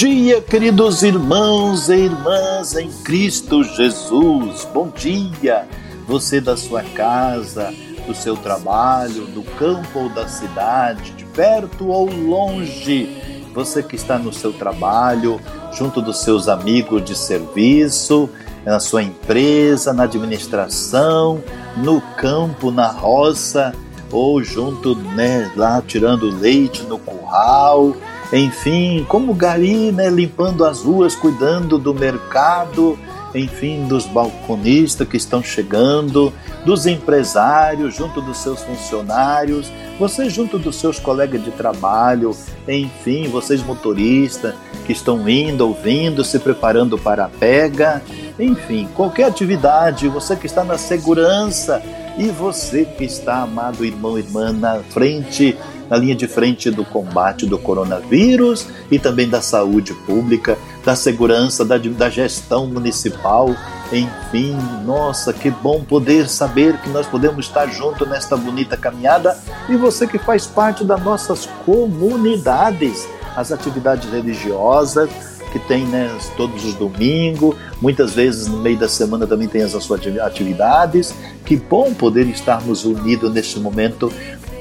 dia, queridos irmãos e irmãs em Cristo Jesus. Bom dia, você da sua casa, do seu trabalho, do campo ou da cidade, de perto ou longe. Você que está no seu trabalho, junto dos seus amigos de serviço, na sua empresa, na administração, no campo, na roça, ou junto, né, lá tirando leite no curral enfim, como gari, né, limpando as ruas, cuidando do mercado, enfim, dos balconistas que estão chegando, dos empresários, junto dos seus funcionários, você junto dos seus colegas de trabalho, enfim, vocês motoristas que estão indo, ouvindo, se preparando para a pega, enfim, qualquer atividade, você que está na segurança e você que está, amado irmão e irmã, na frente na linha de frente do combate do coronavírus e também da saúde pública, da segurança, da, da gestão municipal. Enfim, nossa, que bom poder saber que nós podemos estar juntos nesta bonita caminhada e você que faz parte das nossas comunidades, as atividades religiosas, que tem né, todos os domingos, muitas vezes no meio da semana também tem as suas atividades. Que bom poder estarmos unidos neste momento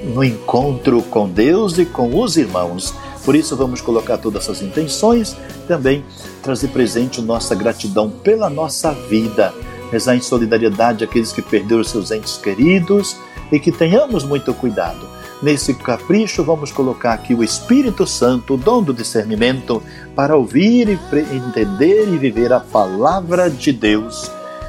no encontro com Deus e com os irmãos. Por isso, vamos colocar todas essas intenções, também trazer presente nossa gratidão pela nossa vida, rezar em solidariedade àqueles que perderam seus entes queridos e que tenhamos muito cuidado. Nesse capricho, vamos colocar aqui o Espírito Santo, o dom do discernimento, para ouvir e entender e viver a palavra de Deus.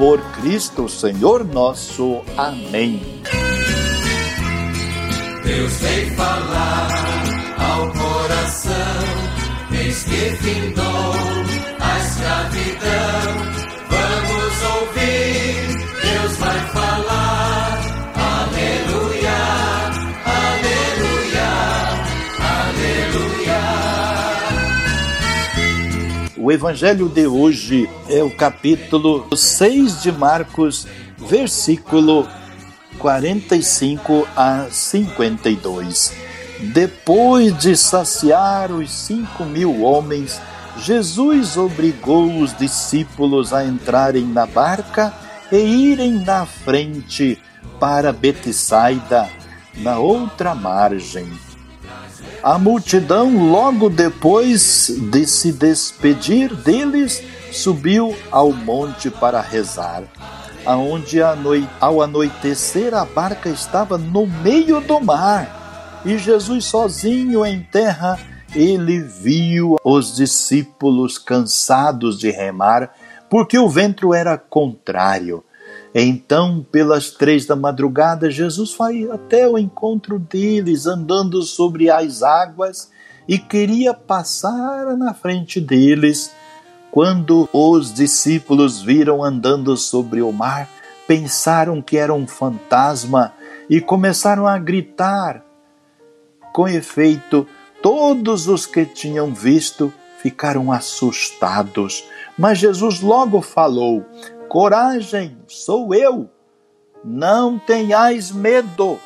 por Cristo Senhor nosso. Amém. Deus vem falar ao coração, eis que findou a escravidão. O evangelho de hoje é o capítulo 6 de Marcos, versículo 45 a 52. Depois de saciar os cinco mil homens, Jesus obrigou os discípulos a entrarem na barca e irem na frente para Betsaida, na outra margem. A multidão, logo depois de se despedir deles, subiu ao monte para rezar. Aonde ao anoitecer a barca estava no meio do mar e Jesus sozinho em terra, ele viu os discípulos cansados de remar, porque o vento era contrário. Então, pelas três da madrugada, Jesus foi até o encontro deles, andando sobre as águas, e queria passar na frente deles. Quando os discípulos viram andando sobre o mar, pensaram que era um fantasma e começaram a gritar. Com efeito, todos os que tinham visto ficaram assustados. Mas Jesus logo falou: Coragem, sou eu, não tenhais medo.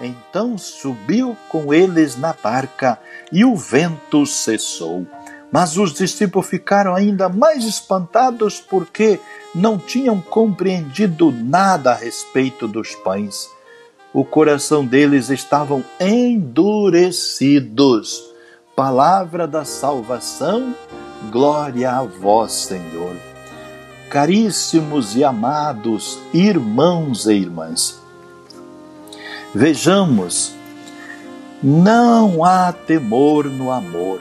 Então subiu com eles na barca e o vento cessou. Mas os discípulos ficaram ainda mais espantados porque não tinham compreendido nada a respeito dos pães o coração deles estavam endurecidos. palavra da salvação, glória a vós, Senhor. Caríssimos e amados irmãos e irmãs, vejamos, não há temor no amor,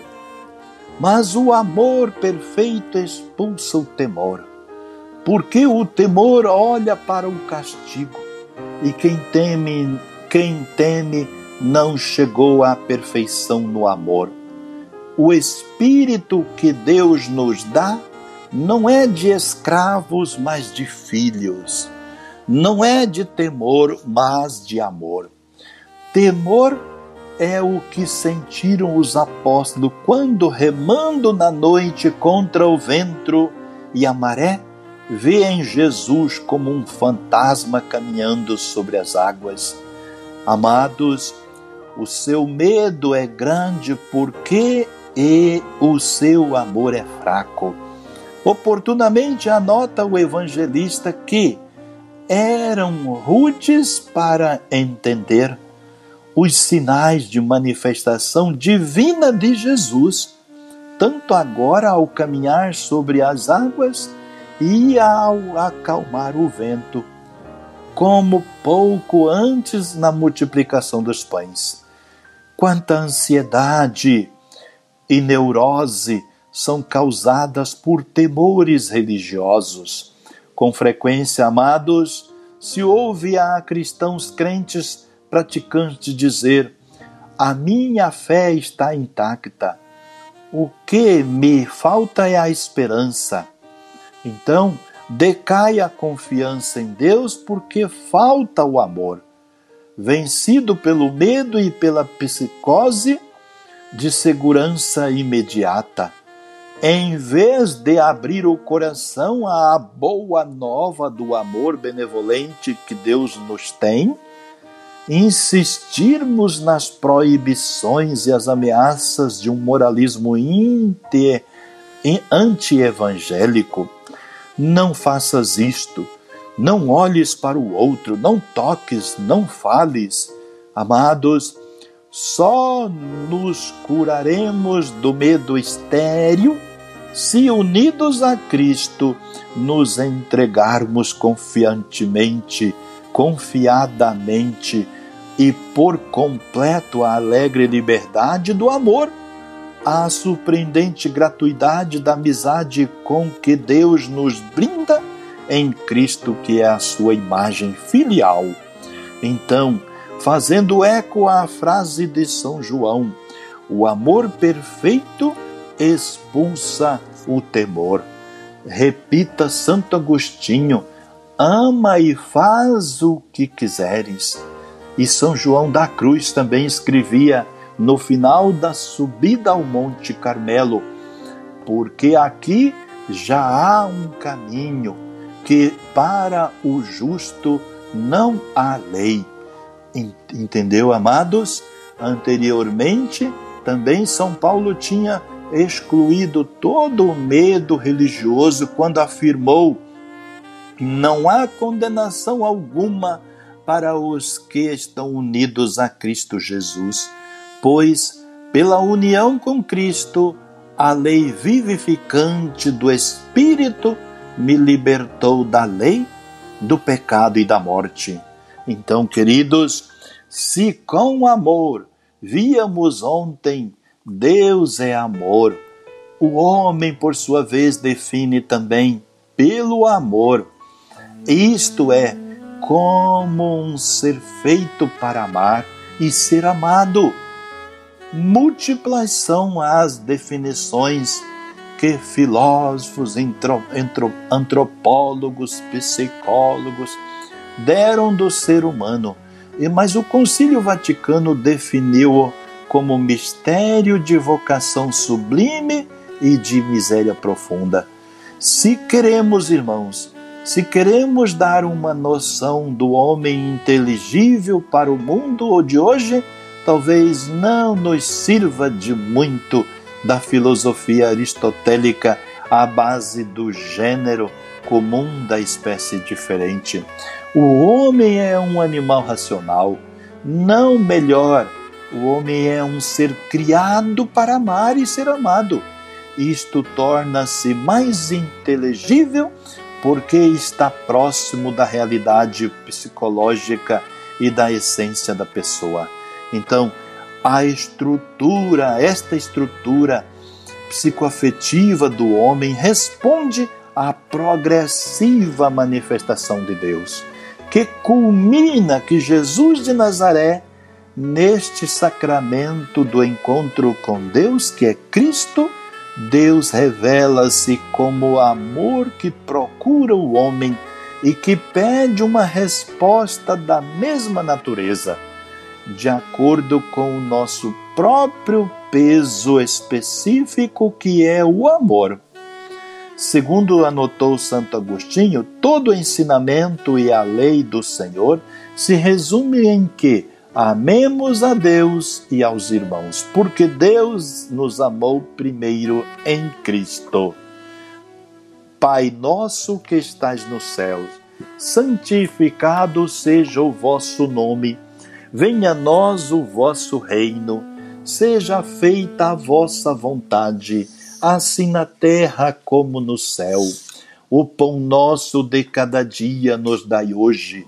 mas o amor perfeito expulsa o temor, porque o temor olha para o castigo, e quem teme, quem teme não chegou à perfeição no amor. O espírito que Deus nos dá não é de escravos, mas de filhos. Não é de temor, mas de amor. Temor é o que sentiram os apóstolos quando, remando na noite contra o vento e a maré, veem Jesus como um fantasma caminhando sobre as águas. Amados, o seu medo é grande porque e o seu amor é fraco. Oportunamente anota o evangelista que eram rudes para entender os sinais de manifestação divina de Jesus, tanto agora ao caminhar sobre as águas e ao acalmar o vento, como pouco antes na multiplicação dos pães. Quanta ansiedade e neurose são causadas por temores religiosos. Com frequência, amados, se ouve a cristãos crentes praticantes dizer: A minha fé está intacta. O que me falta é a esperança. Então, decai a confiança em Deus porque falta o amor vencido pelo medo e pela psicose de segurança imediata. Em vez de abrir o coração à boa nova do amor benevolente que Deus nos tem, insistirmos nas proibições e as ameaças de um moralismo anti-evangélico. Não faças isto não olhes para o outro, não toques, não fales. Amados, só nos curaremos do medo estéril se, unidos a Cristo, nos entregarmos confiantemente, confiadamente e por completo à alegre liberdade do amor, à surpreendente gratuidade da amizade com que Deus nos brinda em Cristo, que é a sua imagem filial. Então, fazendo eco à frase de São João, o amor perfeito expulsa o temor. Repita Santo Agostinho: ama e faz o que quiseres. E São João da Cruz também escrevia no final da subida ao Monte Carmelo: porque aqui já há um caminho que para o justo não há lei. Entendeu, amados? Anteriormente, também São Paulo tinha excluído todo o medo religioso quando afirmou: não há condenação alguma para os que estão unidos a Cristo Jesus, pois pela união com Cristo, a lei vivificante do Espírito me libertou da lei, do pecado e da morte. Então, queridos, se com amor víamos ontem Deus é amor, o homem, por sua vez, define também pelo amor. Isto é, como um ser feito para amar e ser amado. Múltiplas são as definições que filósofos, antropólogos, psicólogos deram do ser humano. Mas o Concílio Vaticano definiu-o como mistério de vocação sublime e de miséria profunda. Se queremos, irmãos, se queremos dar uma noção do homem inteligível para o mundo de hoje, talvez não nos sirva de muito da filosofia aristotélica à base do gênero comum da espécie diferente. O homem é um animal racional, não melhor O homem é um ser criado para amar e ser amado. Isto torna-se mais inteligível porque está próximo da realidade psicológica e da essência da pessoa. Então, a estrutura, esta estrutura psicoafetiva do homem responde à progressiva manifestação de Deus, que culmina que Jesus de Nazaré, neste sacramento do encontro com Deus, que é Cristo, Deus revela-se como amor que procura o homem e que pede uma resposta da mesma natureza, de acordo com o nosso próprio peso específico que é o amor. Segundo anotou Santo Agostinho, todo o ensinamento e a lei do Senhor se resume em que amemos a Deus e aos irmãos, porque Deus nos amou primeiro em Cristo. Pai nosso que estais nos céus, santificado seja o vosso nome. Venha a nós o vosso reino. Seja feita a vossa vontade, assim na terra como no céu. O pão nosso de cada dia nos dai hoje.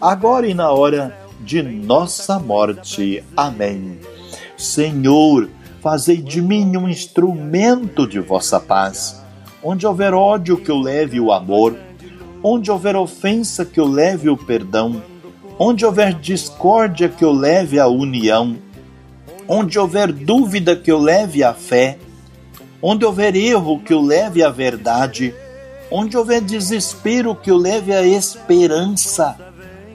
agora e na hora de nossa morte. Amém. Senhor, fazei de mim um instrumento de vossa paz Onde houver ódio, que eu leve o amor. Onde houver ofensa, que eu leve o perdão. Onde houver discórdia, que eu leve a união. Onde houver dúvida, que eu leve a fé. Onde houver erro, que eu leve a verdade. Onde houver desespero, que eu leve a esperança.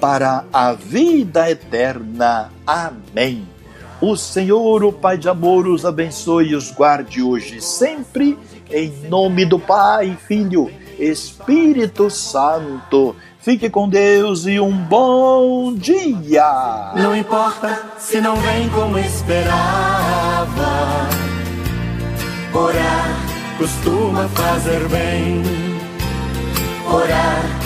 para a vida eterna. Amém. O Senhor, o Pai de amor, os abençoe e os guarde hoje sempre em nome do Pai, Filho, Espírito Santo. Fique com Deus e um bom dia. Não importa se não vem como esperava. Orar costuma fazer bem. Orar